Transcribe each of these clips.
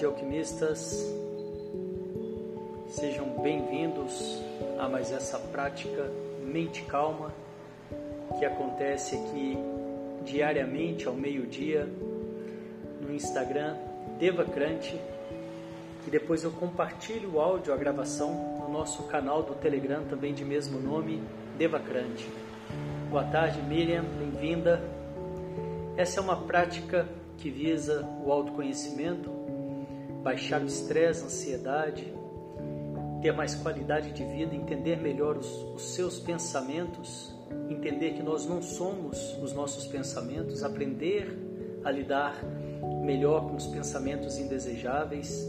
Tarde, alquimistas. Sejam bem-vindos a mais essa prática Mente Calma que acontece aqui diariamente ao meio-dia no Instagram Devacrante e depois eu compartilho o áudio, a gravação no nosso canal do Telegram também de mesmo nome, Devacrante. Boa tarde, Miriam, bem-vinda. Essa é uma prática que visa o autoconhecimento, baixar o estresse, a ansiedade, ter mais qualidade de vida, entender melhor os, os seus pensamentos, entender que nós não somos os nossos pensamentos, aprender a lidar melhor com os pensamentos indesejáveis,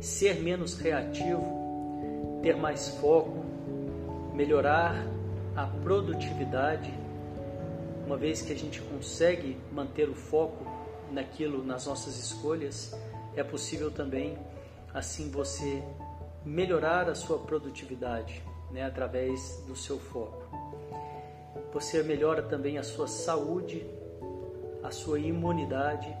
ser menos reativo, ter mais foco, melhorar a produtividade, uma vez que a gente consegue manter o foco naquilo, nas nossas escolhas, é possível também assim você melhorar a sua produtividade, né, através do seu foco. Você melhora também a sua saúde, a sua imunidade,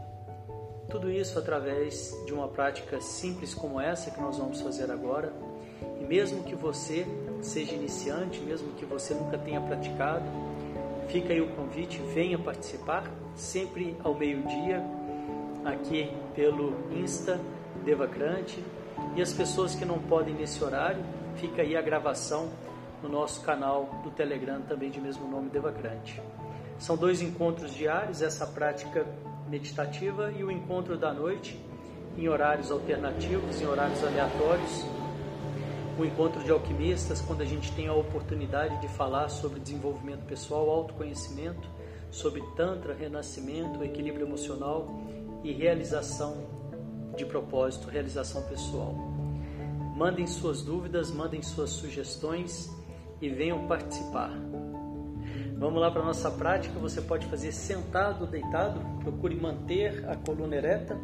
tudo isso através de uma prática simples como essa que nós vamos fazer agora. E mesmo que você seja iniciante, mesmo que você nunca tenha praticado, fica aí o convite, venha participar sempre ao meio-dia aqui pelo Insta Devacrante. E as pessoas que não podem nesse horário, fica aí a gravação no nosso canal do Telegram, também de mesmo nome Devacrante. São dois encontros diários, essa prática meditativa e o encontro da noite em horários alternativos, em horários aleatórios. O encontro de alquimistas, quando a gente tem a oportunidade de falar sobre desenvolvimento pessoal, autoconhecimento, sobre Tantra, renascimento, equilíbrio emocional e realização de propósito, realização pessoal. Mandem suas dúvidas, mandem suas sugestões e venham participar. Vamos lá para a nossa prática. Você pode fazer sentado deitado. Procure manter a coluna ereta.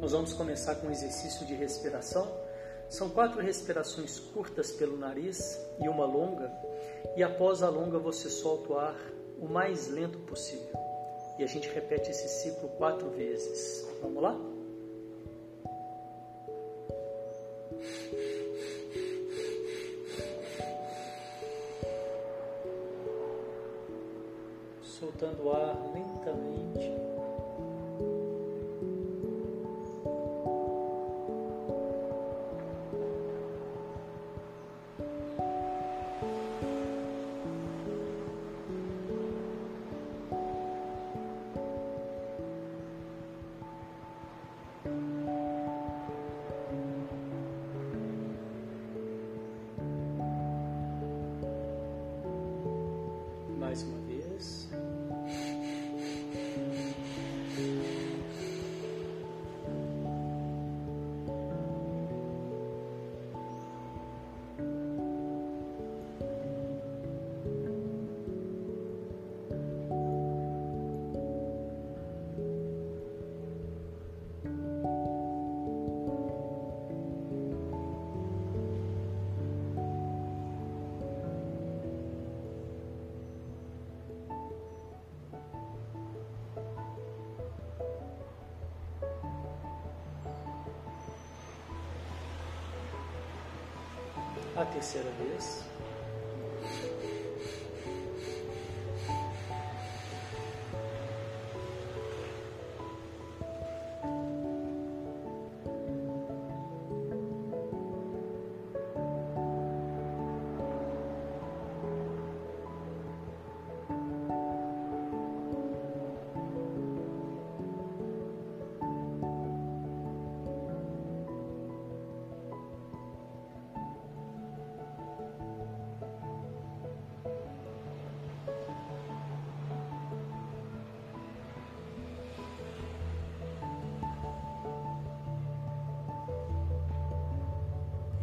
Nós vamos começar com um exercício de respiração. São quatro respirações curtas pelo nariz e uma longa. E após a longa, você solta o ar o mais lento possível. E a gente repete esse ciclo quatro vezes. Vamos lá? Soltando o ar lentamente. A terceira vez.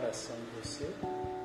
Preparação de você.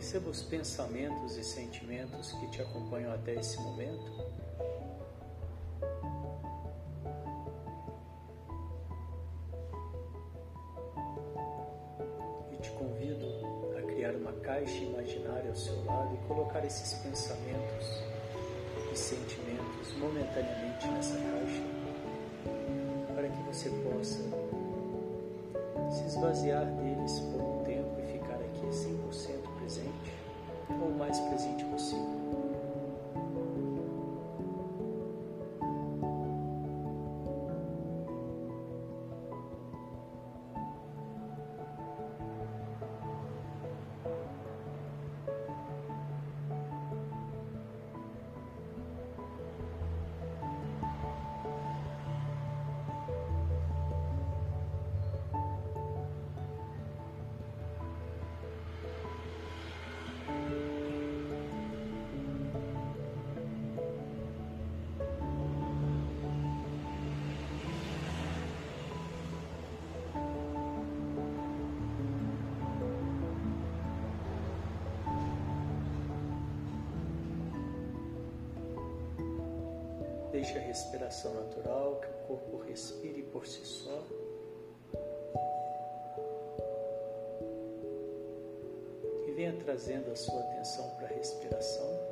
Perceba os pensamentos e sentimentos que te acompanham até esse momento. E te convido a criar uma caixa imaginária ao seu lado e colocar esses pensamentos e sentimentos momentaneamente nessa caixa para que você possa se esvaziar deles por Deixe a respiração natural, que o corpo respire por si só. E venha trazendo a sua atenção para a respiração.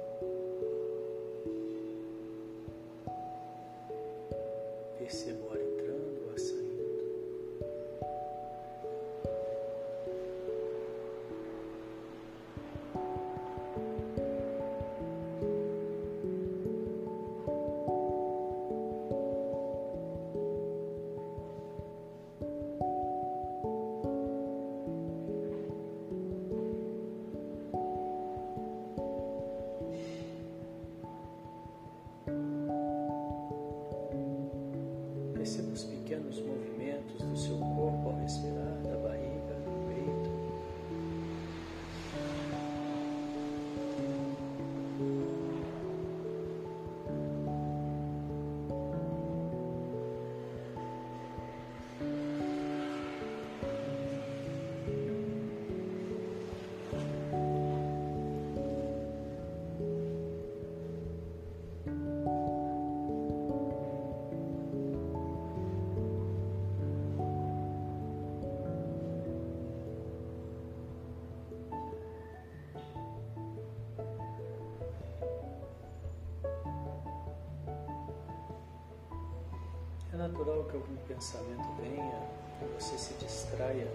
Natural que algum pensamento venha, que você se distraia.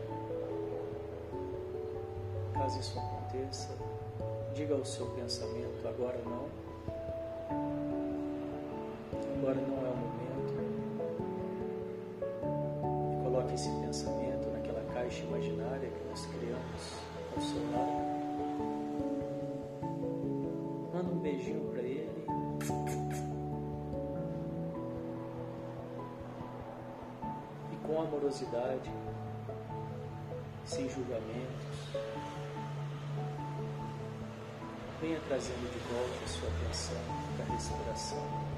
Caso isso aconteça, diga ao seu pensamento: agora não. Agora não é o momento. E coloque esse pensamento naquela caixa imaginária que nós criamos ao seu lado. Manda um beijinho para com amorosidade, sem julgamentos. Venha trazendo de volta a sua atenção para a respiração.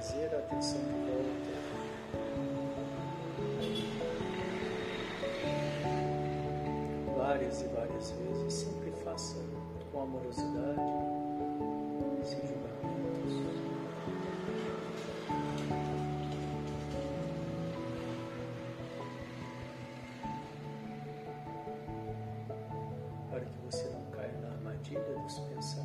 Trazer a atenção de volta. Várias e várias vezes, sempre faça com amorosidade, sem julgamentos. Para que você não caia na armadilha dos pensamentos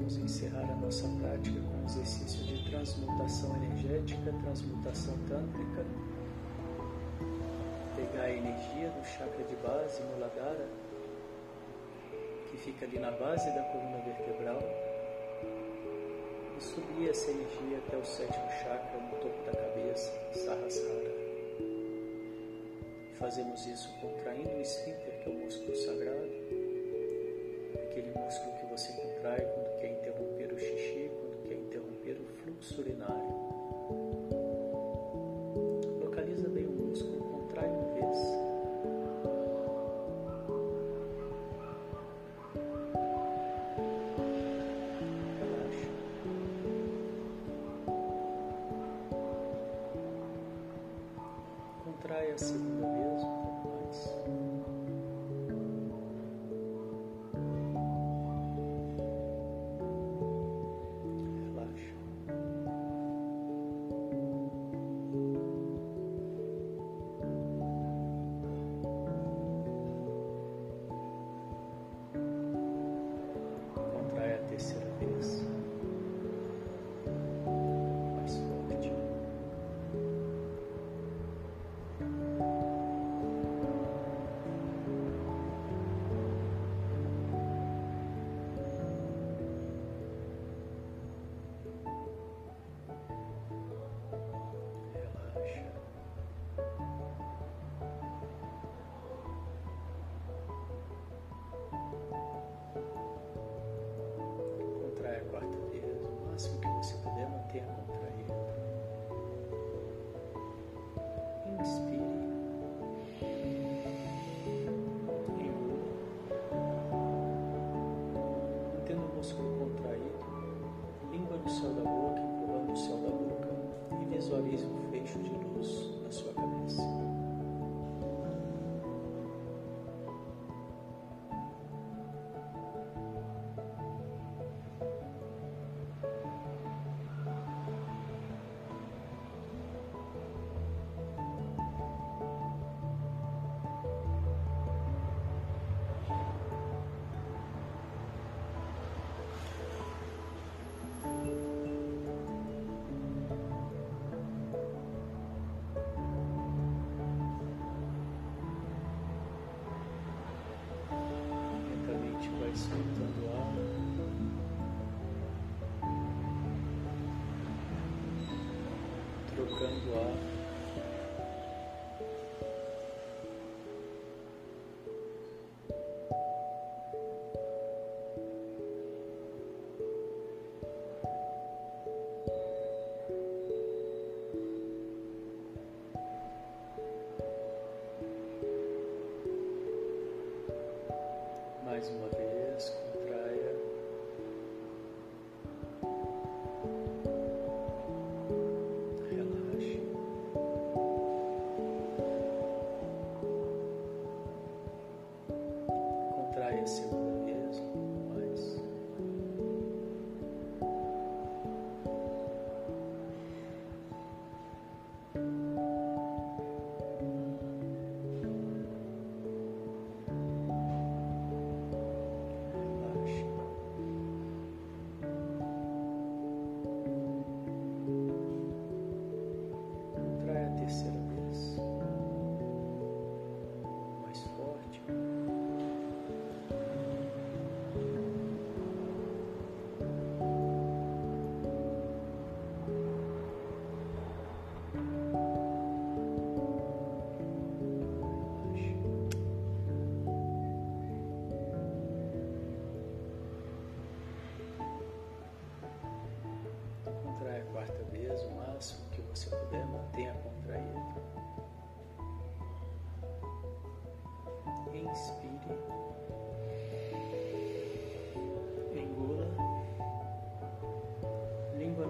vamos encerrar a nossa prática com o exercício de transmutação energética, transmutação tântrica. Pegar a energia do chakra de base, Muladhara, que fica ali na base da coluna vertebral, e subir essa energia até o sétimo chakra, no topo da cabeça, Sahasrara. Fazemos isso contraindo o esfíncter, que é o músculo sagrado, aquele músculo que você contrai quando quer interromper o xixi, quando quer interromper o fluxo urinário. aviso. 跟着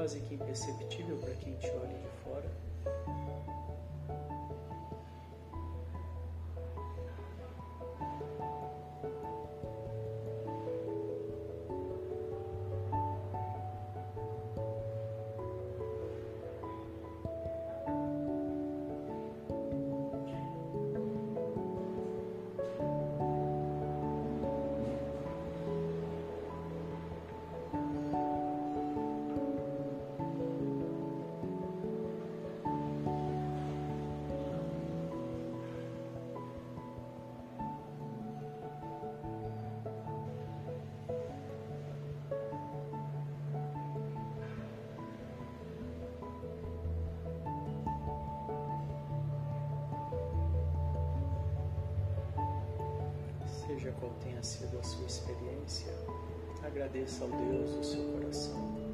quase que imperceptível para quem te olha de fora, seja qual tenha sido a sua experiência, agradeça ao Deus do seu coração.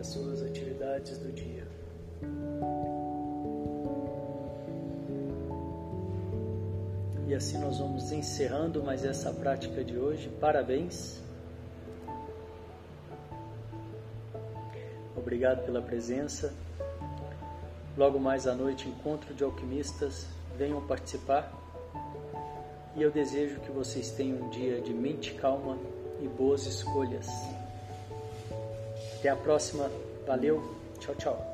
As suas atividades do dia. E assim nós vamos encerrando mais essa prática de hoje. Parabéns. Obrigado pela presença. Logo mais à noite, encontro de alquimistas. Venham participar. E eu desejo que vocês tenham um dia de mente calma e boas escolhas. Até a próxima. Valeu. Tchau, tchau.